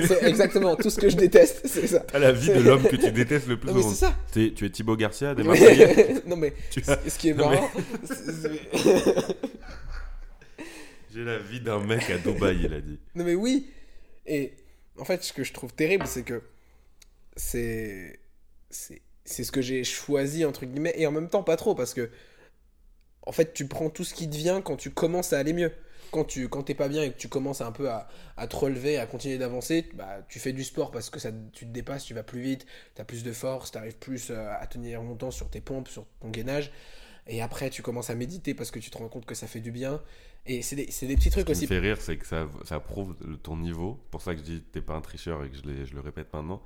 c'est exactement tout ce que je déteste, c'est ça. T'as la vie de l'homme que tu détestes le plus Non mais c'est ça. Tu es Thibaut Garcia des Marseillais. Non mais ce qui est Non, marrant, J'ai la vie d'un mec à Dubaï, il a dit. non mais oui. Et en fait, ce que je trouve terrible, c'est que c'est c'est c'est ce que j'ai choisi entre guillemets et en même temps pas trop parce que en fait, tu prends tout ce qui te vient quand tu commences à aller mieux. Quand tu quand t'es pas bien et que tu commences un peu à, à te relever, à continuer d'avancer, bah, tu fais du sport parce que ça, tu te dépasses, tu vas plus vite, tu as plus de force, tu arrives plus euh, à tenir longtemps sur tes pompes, sur ton gainage. Et après, tu commences à méditer parce que tu te rends compte que ça fait du bien. Et c'est des, des petits trucs Ce qui aussi. me fait rire, c'est que ça, ça prouve ton niveau. C'est pour ça que je dis t'es pas un tricheur et que je, je le répète maintenant.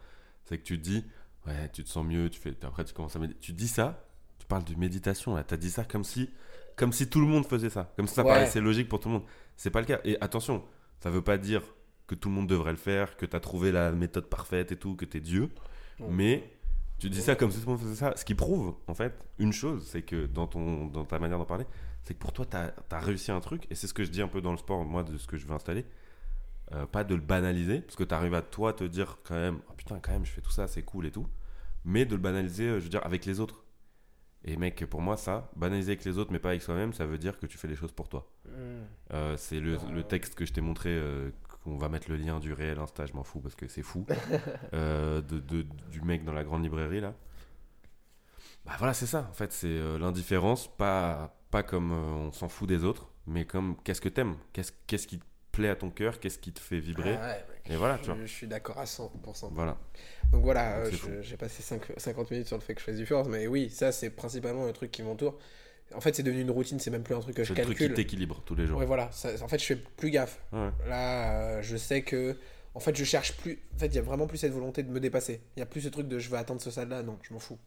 C'est que tu dis, ouais, tu te sens mieux, tu fais, après tu commences à méditer. Tu dis ça, parles de méditation là. T'as dit ça comme si, comme si tout le monde faisait ça. Comme si ça Ouais. paraissait logique pour tout le monde. C'est pas le cas. Et attention, ça veut pas dire que tout le monde devrait le faire, que t'as trouvé la méthode parfaite et tout, que t'es Dieu. Mais tu dis ça comme si tout le monde faisait ça. Ce qui prouve, en fait, une chose, c'est que dans, ton, dans ta manière d'en parler, c'est que pour toi, tu as, réussi un truc. Et c'est ce que je dis un peu dans le sport, moi, de ce que je veux installer. Euh, pas de le banaliser, parce que tu arrives à toi te dire quand même, oh putain, quand même, je fais tout ça, c'est cool et tout. Mais de le banaliser, euh, je veux dire, avec les autres. Et mec, pour moi, ça, banaliser avec les autres, mais pas avec soi-même, ça veut dire que tu fais les choses pour toi. Mm. Euh, c'est le, le texte que je t'ai montré, euh, qu'on va mettre le lien du réel Insta, je m'en fous parce que c'est fou, euh, de, de- du mec dans la grande librairie là. Bah voilà, c'est ça en fait, c'est euh, l'indifférence, pas, pas comme on s'en fout des autres, mais comme qu'est-ce que t'aimes, qu'est-ce qu'est-ce qui te plaît à ton cœur, qu'est-ce qui te fait vibrer, Ah ouais. Et voilà, tu vois. je suis d'accord à 100%. Voilà. Donc voilà, euh, j'ai passé cinq- 50 minutes sur le fait que je fasse du force, mais oui, ça c'est principalement le truc qui m'entoure. En fait, c'est devenu une routine, c'est même plus un truc que je C'est le truc qui calcule. t'équilibre tous les jours. Ouais, voilà, ça- en fait, je fais plus gaffe. Ouais. Là, euh, je sais que. En fait, je cherche plus. En fait, il y a vraiment plus cette volonté de me dépasser. Il y a plus ce truc de je vais atteindre ce stade-là. Non, je m'en fous.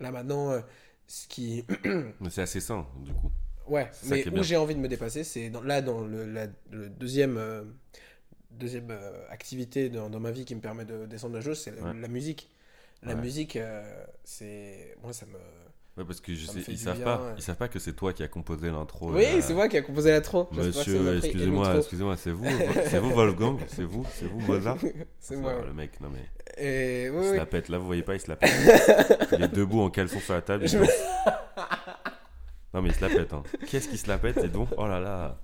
Là, maintenant, euh, ce qui. Mais c'est assez sain du coup. Ouais, mais où j'ai envie de me dépasser, c'est là, dans le, la- le deuxième. euh, deuxième euh, activité dans, dans ma vie qui me permet de descendre la chose, c'est la, Ouais. la musique. La Ouais. musique, euh, c'est. Moi, ça me. Ouais, parce que je sais, ils savent bien, pas, ouais. ils savent pas que c'est toi qui as composé l'intro. Oui, c'est moi qui a composé tronc. Monsieur, excusez-moi, excusez-moi, c'est vous, c'est vous Wolfgang, c'est vous, c'est vous Mozart. C'est moi. Le mec, non mais. Et Il oui, se oui. la pète, là vous voyez pas, il se la pète. il est debout en caleçon sur la table. il Je. Non mais il se la pète. Hein. Qu'est-ce qu'il se la pète et donc? Oh là là.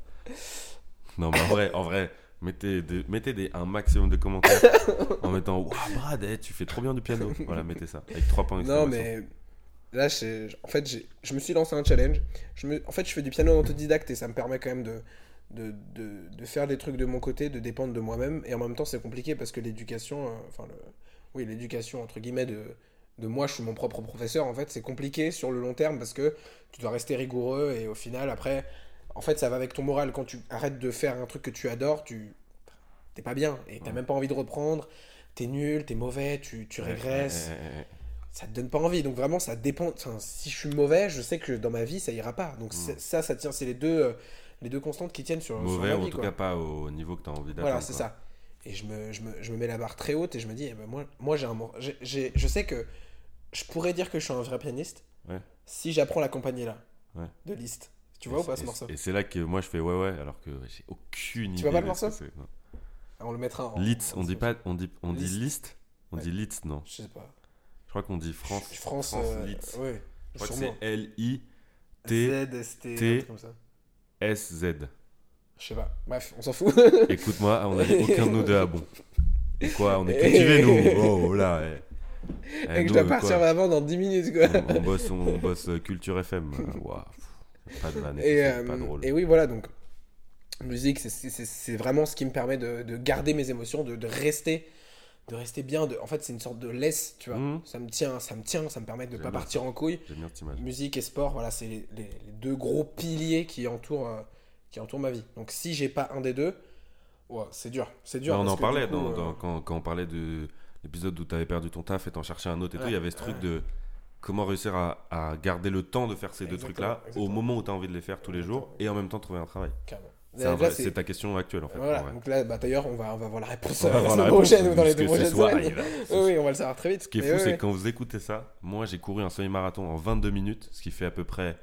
Non mais en vrai, en vrai, mettez, des- mettez des, un maximum de commentaires en mettant Waouh Brad, eh, tu fais trop bien du piano. Voilà, mettez ça avec trois points Non, mais là, en fait, je me suis lancé un challenge. Je me... En fait, je fais du piano autodidacte et ça me permet quand même de, de, de, de faire des trucs de mon côté, de dépendre de moi-même. Et en même temps, c'est compliqué parce que l'éducation, euh, enfin, le... oui, l'éducation, entre guillemets, de, de moi, je suis mon propre professeur, en fait, c'est compliqué sur le long terme parce que tu dois rester rigoureux et au final, après, en fait, ça va avec ton moral. Quand tu arrêtes de faire un truc que tu adores, tu t'es pas bien et t'as Ouais. même pas envie de reprendre. T'es nul, t'es mauvais, tu, tu régresses. ouais. Ça te donne pas envie. Donc vraiment, ça dépend. Enfin, si je suis mauvais, je sais que dans ma vie, ça ira pas. Donc c'est- ça, ça tient. C'est les deux, euh, les deux constantes qui tiennent sur, sur Mauvais, ma ou en tout quoi. cas pas au niveau que tu as envie d'atteindre. Voilà, c'est ça. Et je me, je, me, je me mets la barre très haute et je me dis, eh ben moi, moi j'ai un, j'ai- je sais que je pourrais dire que je suis un vrai pianiste si j'apprends la compagnie là de Liszt. Tu Et vois ou pas ce morceau Et c'est là que moi je fais ouais, ouais, alors que j'ai aucune idée. vois pas le morceau non. On le mettra en. Litz, en on dit pas, on dit, on dit list, on dit Litz, non. Je sais pas. Je crois qu'on dit France. France, euh, Litz. ouais, Je crois que c'est L I T T. S Z. Je sais pas. Bref, on s'en fout. Écoute-moi, on a dit aucun de nous deux à bon. Quoi, on est cultivés nous. Oh là. eh. Eh, et que je dois euh, partir avant dans 10 minutes quoi. on, bosse, on, bosse euh, Culture FM. Waouh. Pas de vanne, Et, pas euh, drôle. et oui, voilà, donc musique, c'est- vraiment ce qui me permet de, de garder mes émotions, de, de rester de rester bien. De, en fait, c'est une sorte de laisse, tu vois. Mhm. Ça me tient, ça me tient, ça me permet de ne pas partir en couille. J'aime bien. Musique et sport, voilà, c'est les, les- les deux gros piliers qui entourent, euh, qui entourent ma vie. Donc si j'ai pas un des deux, ouais, c'est dur, c'est dur. On en parlait du coup, dans, euh, dans- quand, quand on parlait de l'épisode où tu avais perdu ton taf et t'en cherchais un autre et tout. Il y avait ce truc ouais. de comment réussir à, à garder le temps de faire ces deux trucs-là au moment où tu as envie de les faire tous les jours et en même temps trouver un travail. C'est ta question actuelle en fait. Voilà, vrai. donc là, bah, d'ailleurs, on va, on va voir la réponse euh, la semaine prochaine ou dans les deux prochaines semaines. Oui, on va le savoir très vite. Ce qui est Mais fou, ouais, c'est ouais. quand vous écoutez ça, moi j'ai couru un semi-marathon en 22 minutes, ce qui fait à peu près,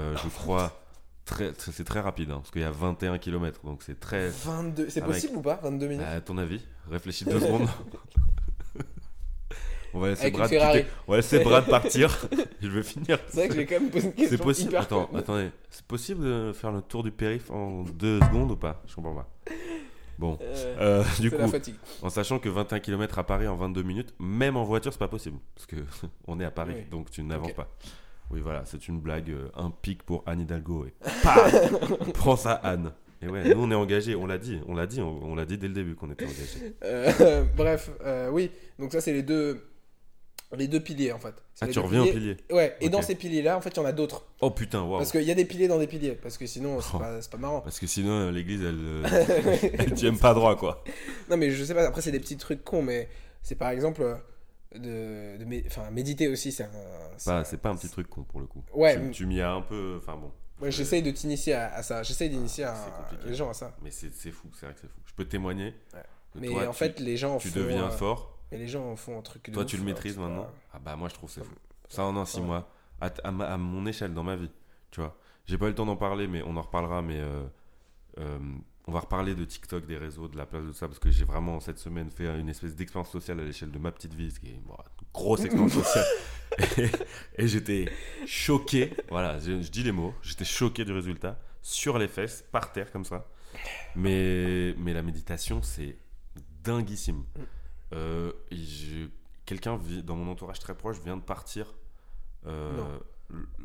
euh, je crois, très, très- c'est très rapide, hein, parce qu'il y a 21 km, donc c'est très... 22, c'est Ah, mec. possible ou pas 22 minutes? À ton avis Réfléchis deux secondes. on va laisser Brad Ferrari. quitter- On va laisser Brad partir. je vais finir. C'est vrai que j'ai quand même posé une question C'est possible. hyper Attends, attendez. C'est possible de faire le tour du périph en deux secondes ou pas? Je comprends pas. Bon. Euh, Euh, du coup, la fatigue. en sachant que 21 km à Paris en 22 minutes, même en voiture, c'est pas possible. Parce que on est à Paris, Oui. donc tu n'avances pas. Oui, voilà, c'est une blague, euh, un pic pour Anne Hidalgo. Et Prends ça, Anne. Et ouais, nous on est engagés, on l'a dit, on l'a dit, on, on l'a dit dès le début qu'on était engagés. Bref, oui. Donc ça, c'est les deux, les deux piliers en fait. Ah, tu reviens au pilier. Ouais. Et dans ces piliers-là, en fait, il y en a d'autres. Oh putain, waouh. Parce qu'il y a des piliers dans des piliers. Parce que sinon, c'est Oh. pas, marrant. Parce que sinon, l'église, elle, euh, elle tient pas droit, quoi. Non, mais je sais pas. Après, c'est des petits trucs cons, mais c'est par exemple euh, de, de mé- enfin, méditer aussi. C'est un. c'est Bah, un- c'est pas un petit truc con pour le coup. Ouais, Tu, mais- tu m'y as un peu. Enfin bon. Ouais, j'essaye de t'initier à, à ça. J'essaye d'initier compliqué. les gens à ça. Mais c'est c'est fou, c'est vrai que c'est fou. Je peux témoigner. Ouais. que Mais toi, en tu- fait, les gens en tu font. deviens euh, fort. Mais les gens en font un truc. de Toi, ouf, tu le maîtrises maintenant. pas- Ah bah moi, je trouve que c'est fou. Ça en un six mois. À, ma- à mon échelle dans ma vie. Tu vois. J'ai pas eu le temps d'en parler, mais on en reparlera. Mais euh, euh, on va reparler de TikTok, des réseaux, de la place de ça, parce que j'ai vraiment cette semaine fait une espèce d'expérience sociale à l'échelle de ma petite vie, ce qui est bon, une grosse expérience sociale. Et, et j'étais choqué. Voilà, je, je dis les mots. J'étais choqué du résultat sur les fesses, par terre comme ça. Mais, mais la méditation, c'est dinguissime. Euh, Quelqu'un dans mon entourage très proche vient de partir euh,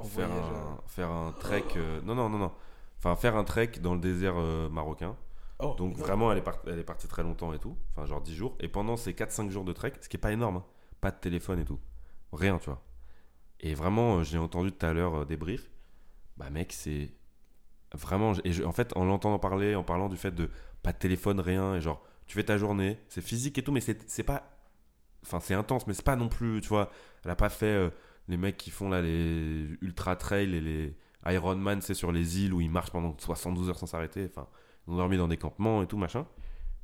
faire, voyage, un, euh. faire un trek. euh, non, non, non, non. Enfin, faire un trek dans le désert euh, marocain. Oh, Donc vraiment, elle est, part- elle est partie très longtemps et tout. Enfin, genre 10 jours. Et pendant ces 4-5 jours de trek, ce qui est pas énorme, hein, pas de téléphone et tout. Rien, tu vois. Et vraiment, euh, j'ai entendu tout à l'heure euh, des briefs. Bah mec, c'est vraiment... Et je- en fait, en l'entendant parler, en parlant du fait de pas de téléphone, rien, et genre, tu fais ta journée, c'est physique et tout, mais c'est pas... Enfin, c'est intense, mais c'est pas non plus, tu vois. Elle a pas fait euh, les mecs qui font là les ultra trail et les Ironman, c'est sur les îles où ils marchent pendant 72 heures sans s'arrêter. Enfin, ils ont dormi dans des campements et tout, machin.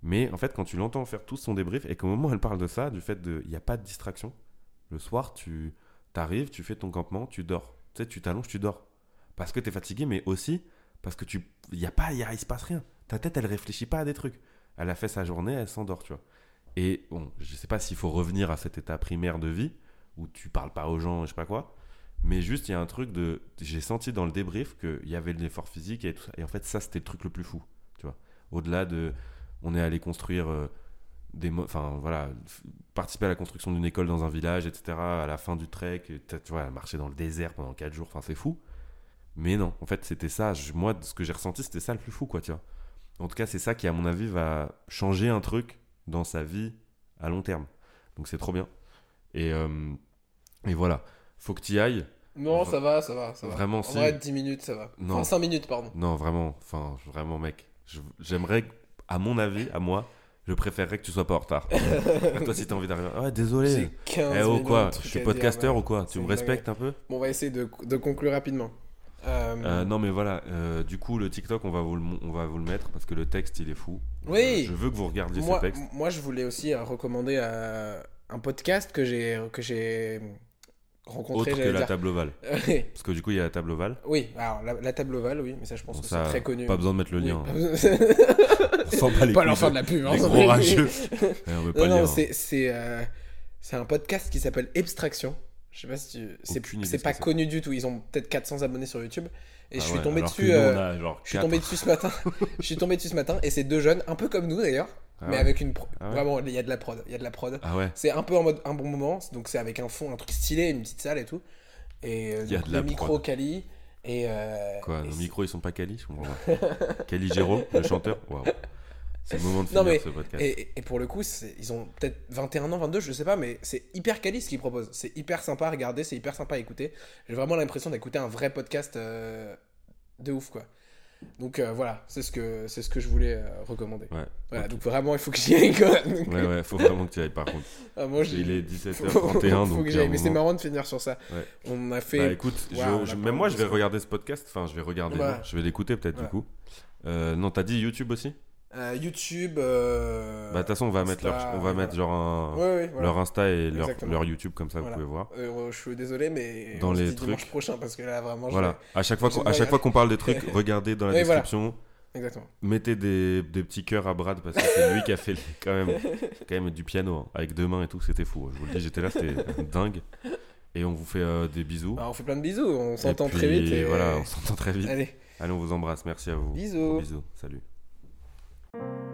Mais en fait, quand tu l'entends faire tout son débrief, et qu'au moment où elle parle de ça, du fait de. Il n'y a pas de distraction. Le soir, tu arrives, tu fais ton campement, tu dors. Tu sais, tu t'allonges, tu dors. Parce que tu es fatigué, mais aussi parce que tu. Il y a pas. Y se passe rien. Ta tête, elle réfléchit pas à des trucs. Elle a fait sa journée, elle s'endort, tu vois. Et bon, je sais pas s'il faut revenir à cet état primaire de vie où tu parles pas aux gens, je sais pas quoi. Mais juste, il y a un truc de. J'ai senti dans le débrief qu'il y avait l'effort physique et tout ça. Et en fait, ça, c'était le truc le plus fou. Tu vois. Au-delà de. On est allé construire euh, des. Enfin, voilà. Participer à la construction d'une école dans un village, etc. À la fin du trek, tu vois, marcher dans le désert pendant 4 jours. Enfin, c'est fou. Mais non, en fait, c'était ça. Moi, ce que j'ai ressenti, c'était ça le plus fou, quoi, tu vois. En tout cas, c'est ça qui, à mon avis, va changer un truc dans sa vie à long terme. Donc, c'est trop bien. Et, euh, Et voilà, faut que tu y ailles. Non, ça va, ça va, ça va. Vraiment, En si. vrai, 10 minutes, ça va. Non. Enfin, 5 minutes, pardon. Non, vraiment, enfin, vraiment, mec. J'aimerais, à mon avis, à moi, je préférerais que tu sois pas en retard. Toi, si t'as envie d'arriver. Ouais, désolé. J'ai 15 Eh oh quoi Je suis podcasteur ou quoi? Tu me respectes un peu? Bon, on va essayer de, de conclure rapidement. Euh, Euh, Non mais voilà, euh, du coup le TikTok on va, vous le, on va vous le mettre parce que le texte il est fou. Oui. Euh, je veux que vous regardiez moi, ce texte. moi, je voulais aussi recommander un podcast que j'ai que j'ai rencontré. Autre que la dire. table ovale. oui, Parce que du coup il y a la table ovale. alors la, la table ovale, oui, mais ça, je pense Bon, que c'est très connu. Pas besoin de mettre le Oui. lien. hein. On les pas leur faire de- la pub. hein, gros rageux. Ouais, on veut pas Non, le non, lien. c'est c'est un podcast qui s'appelle Abstraction. Je sais pas si tu... c'est pas connu du tout. Ils ont peut-être 400 abonnés sur YouTube et Ah je suis ouais, tombé dessus. euh, Je suis tombé dessus ce matin. je suis tombé dessus ce matin et c'est deux jeunes, un peu comme nous d'ailleurs, Ah mais ouais. avec une pro- Ah ouais. vraiment il y a de la prod, il y a de la prod. C'est un peu en mode un bon moment, donc c'est avec un fond, un truc stylé, une petite salle et tout. Et euh, Il y a de la le micro prod. et euh, Quoi, et nos micros ils sont pas Cali Je comprends pas. Cali Gero, le chanteur Waouh. C'est le moment de Non, finir mais- ce podcast. Et, et pour le coup, ils ont peut-être 21 ans, 22, je sais pas, mais c'est hyper quali ce qu'ils proposent. C'est hyper sympa à regarder, c'est hyper sympa à écouter. J'ai vraiment l'impression d'écouter un vrai podcast euh, de ouf, quoi. Donc euh, voilà, c'est ce que c'est ce que je voulais euh, recommander. Ouais. Voilà, ok. donc vraiment, il faut que j'y aille, quoi. Donc, Ouais, ouais, faut vraiment que tu ailles par contre. ah, moi, Il est faut- 17h31 faut donc. que. Mais c'est marrant de finir sur ça. Ouais. On a fait. Bah écoute, je- je- même moi je vais regarder ce podcast, enfin je vais regarder, non, je vais l'écouter peut-être Voilà. du coup. Euh, non, t'as dit YouTube aussi? Euh, YouTube. euh, Bah de toute façon on va mettre leur, on va mettre genre un, Ouais, ouais, voilà. leur Insta et leur, leur YouTube comme ça Voilà. vous pouvez voir. Euh, je suis désolé, mais Dans on se les dit dimanche trucs. prochain parce que là vraiment. je Voilà. À chaque fois qu'on, à chaque fois qu'on parle des trucs, regardez dans la description. Exactement. Mettez des, des petits cœurs à Brad parce que c'est lui qui a fait les- quand même, quand même du piano hein, avec deux mains et tout, c'était fou. hein. Je vous le dis, j'étais là, c'était dingue. Et on vous fait des bisous. Bah, on fait plein de bisous, on s'entend très vite. Et... Voilà, on s'entend très vite. Allez, Allez, on vous embrasse. Merci à vous. Bisous. Bisous. Salut. thank you